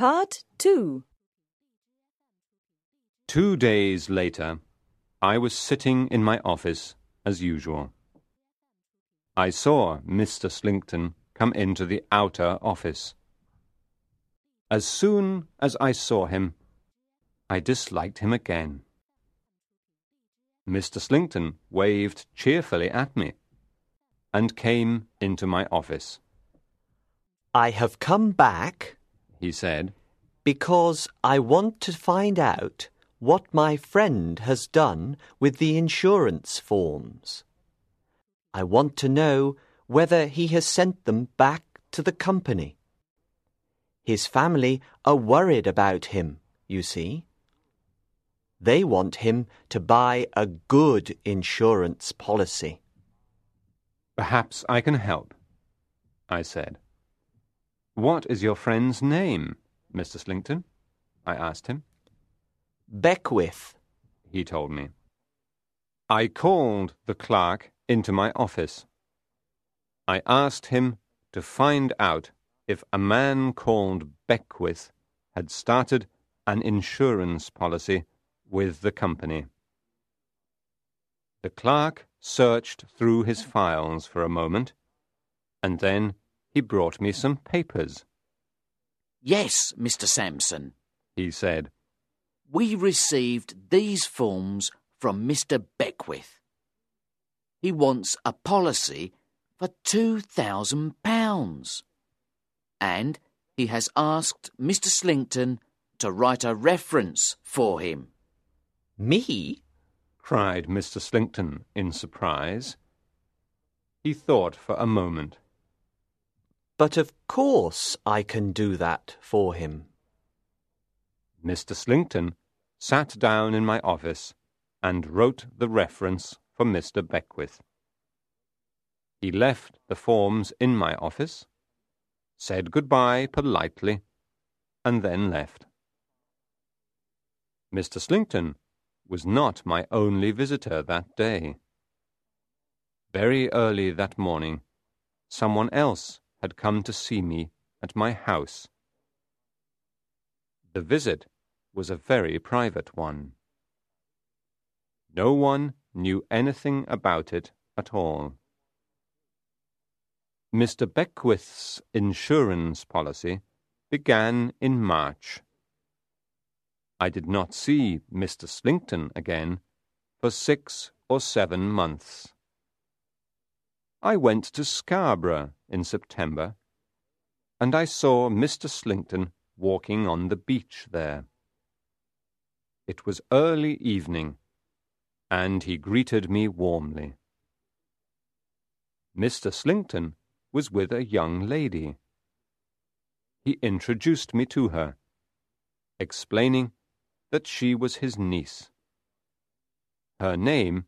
Part 2 Two days later, I was sitting in my office as usual. I saw Mr. Slinkton come into the outer office. As soon as I saw him, I disliked him again. Mr. Slinkton waved cheerfully at me and came into my office. I have come back, He said, because I want to find out what my friend has done with the insurance forms. I want to know whether he has sent them back to the company. His family are worried about him, you see. They want him to buy a good insurance policy. Perhaps I can help, I said. What is your friend's name, Mr. Slinkton? I asked him. Beckwith, He told me. I called the clerk into my office. I asked him to find out if a man called Beckwith had started an insurance policy with the company. The clerk searched through his files for a moment, and then he brought me some papers. Yes, Mr. Sampson. He said, We received these forms from Mr. Beckwith. He wants a policy for £2,000. And he has asked Mr. Slinkton to write a reference for him. me? cried Mr. Slinkton in surprise. He thought for a moment. But of course I can do that for him. Mr. Slinkton sat down in my office and wrote the reference for Mr. Beckwith. He left the forms in my office, said good-bye politely, and then left. Mr. Slinkton was not my only visitor that day. Very early that morning, someone else had come to see me at my house. The visit was a very private one. No one knew anything about it at all. Mr. Beckwith's insurance policy began in March. I did not see Mr. Slinkton again for six or seven months. I went to Scarborough in September, and I saw Mr. Slinkton walking on the beach there. It was early evening, and he greeted me warmly. Mr. Slinkton was with a young lady. He introduced me to her, explaining that she was his niece. Her name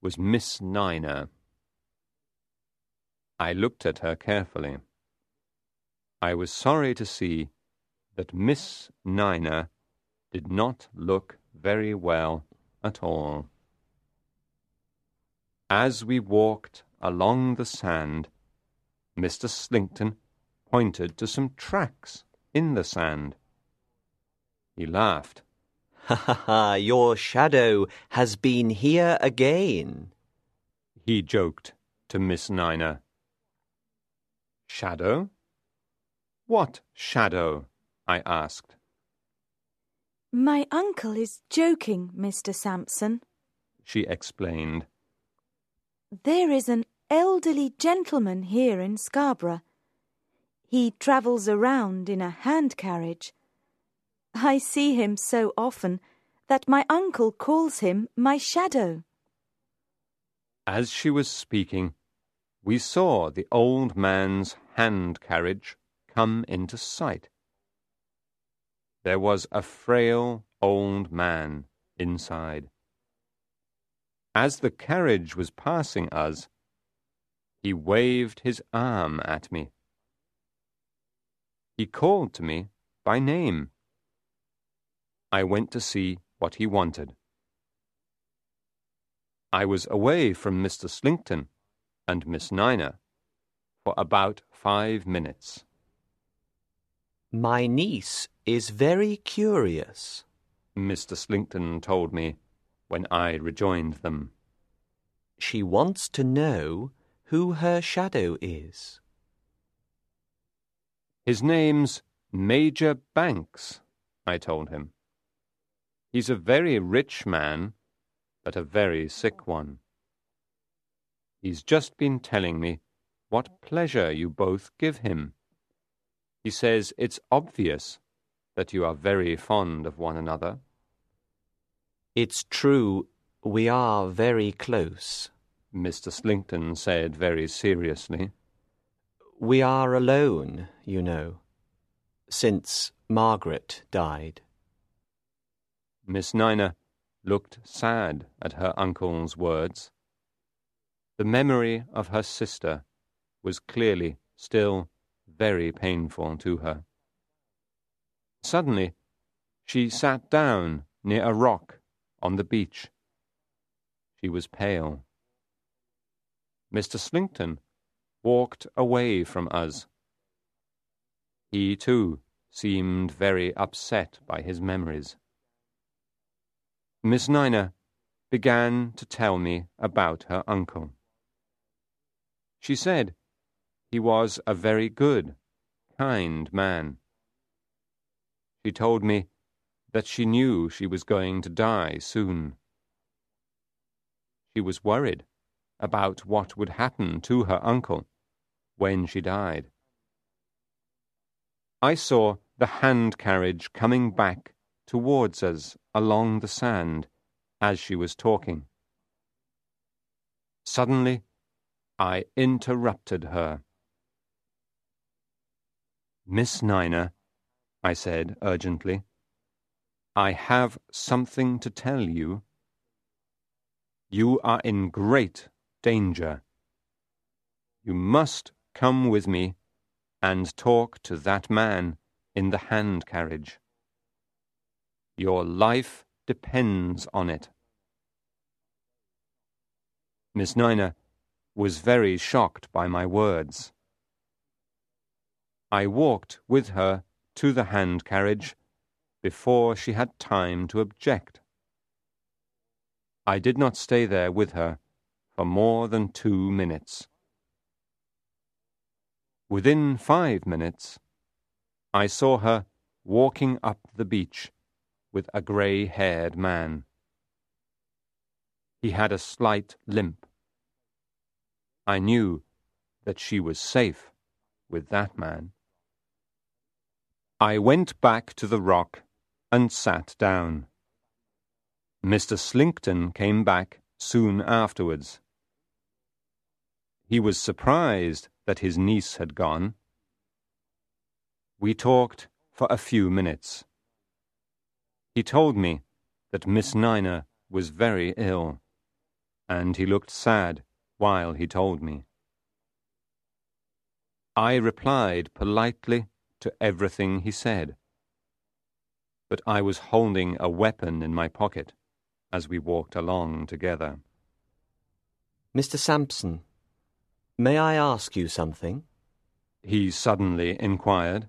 was Miss Niner. I looked at her carefully. I was sorry to see that Miss Niner did not look very well at all. As we walked along the sand, Mr. Slinkton pointed to some tracks in the sand. He laughed. Ha ha ha, your shadow has been here again. He joked to Miss Niner. Shadow? What shadow? I asked. My uncle is joking, Mr. Sampson. She explained. There is an elderly gentleman here in Scarborough. He travels around in a hand carriage. I see him so often that my uncle calls him my shadow. As she was speaking, we saw the old man's hand carriage come into sight. There was a frail old man inside. As the carriage was passing us, he waved his arm at me. He called to me by name. I went to see what he wanted. I was away from Mr. Slinkton and Miss Niner for about five minutes. My niece is very curious. Mr. Slinkton told me when I rejoined them. She wants to know who her shadow is. His name's Major Banks, I told him. He's a very rich man, but a very sick one. He's just been telling me what pleasure you both give him. He says it's obvious that you are very fond of one another. It's true, we are very close, Mr. Slinkton said very seriously. We are alone, you know, since Margaret died. Miss Niner looked sad at her uncle's words. The memory of her sister was clearly still very painful to her. Suddenly, she sat down near a rock on the beach. She was pale. Mr. Slinkton walked away from us. He, too, seemed very upset by his memories. Miss Niner began to tell me about her uncle. She said he was a very good, kind man. She told me that she knew she was going to die soon. She was worried about what would happen to her uncle when she died. I saw the hand carriage coming back towards us along the sand as she was talking. Suddenly, I interrupted her. Miss Niner, I said urgently, I have something to tell you. You are in great danger. You must come with me and talk to that man in the hand carriage. Your life depends on it. Miss Niner was very shocked by my words. I walked with her to the hand carriage before she had time to object. I did not stay there with her for more than two minutes. Within five minutes, I saw her walking up the beach with a grey haired man. He had a slight limp. I knew that she was safe with that man. I went back to the rock and sat down. Mr. Slinkton came back soon afterwards. He was surprised that his niece had gone. We talked for a few minutes. He told me that Miss Niner was very ill, and he looked sad while he told me. I replied politely to everything he said, but I was holding a weapon in my pocket as we walked along together. Mr. Sampson, may I ask you something? He suddenly inquired.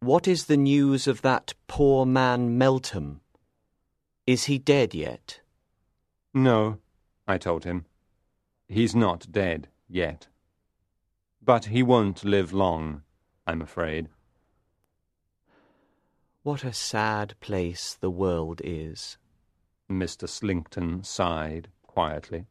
What is the news of that poor man Meltham? Is he dead yet? No, I told him. He's not dead yet. But he won't live long, I'm afraid. What a sad place the world is. Mr. Slinkton sighed quietly.